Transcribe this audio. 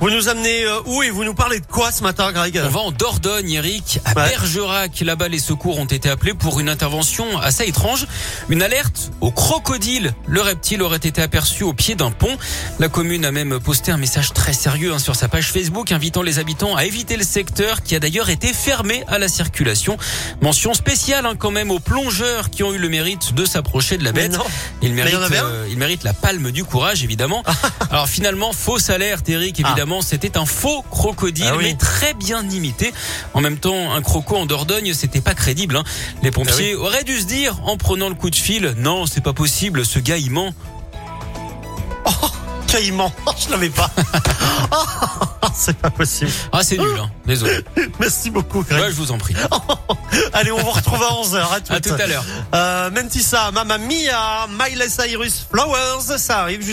Vous nous amenez euh, où et vous nous parlez de quoi ce matin, Greg On va en Dordogne, Eric, à Ouais. Bergerac. Là-bas, les secours ont été appelés pour une intervention assez étrange. Une alerte au crocodile. Le reptile aurait été aperçu au pied d'un pont. La commune a même posté un message très sérieux hein, sur sa page Facebook invitant les habitants à éviter le secteur qui a d'ailleurs été fermé à la circulation. Mention spéciale hein, quand même aux plongeurs qui ont eu le mérite de s'approcher de la bête. non. Il Mais il euh, il mérite la palme du courage, évidemment. Alors finalement, fausse alerte, Eric. Évidemment, c'était un faux crocodile, Ah oui. mais très bien imité. En même temps, un croco en Dordogne, c'était pas crédible. hein. Les pompiers Ah auraient dû se dire, en prenant le coup de fil, non, c'est pas possible, ce gars il ment. Caïman, je l'avais pas. C'est pas possible. Ah, c'est nul, hein. désolé. Merci beaucoup, Greg. Ouais, je vous en prie. Allez, on vous retrouve à 11h. À, À tout à l'heure. Euh, Mentissa, Mamma Mia, Miley Cyrus, Flowers, ça arrive juste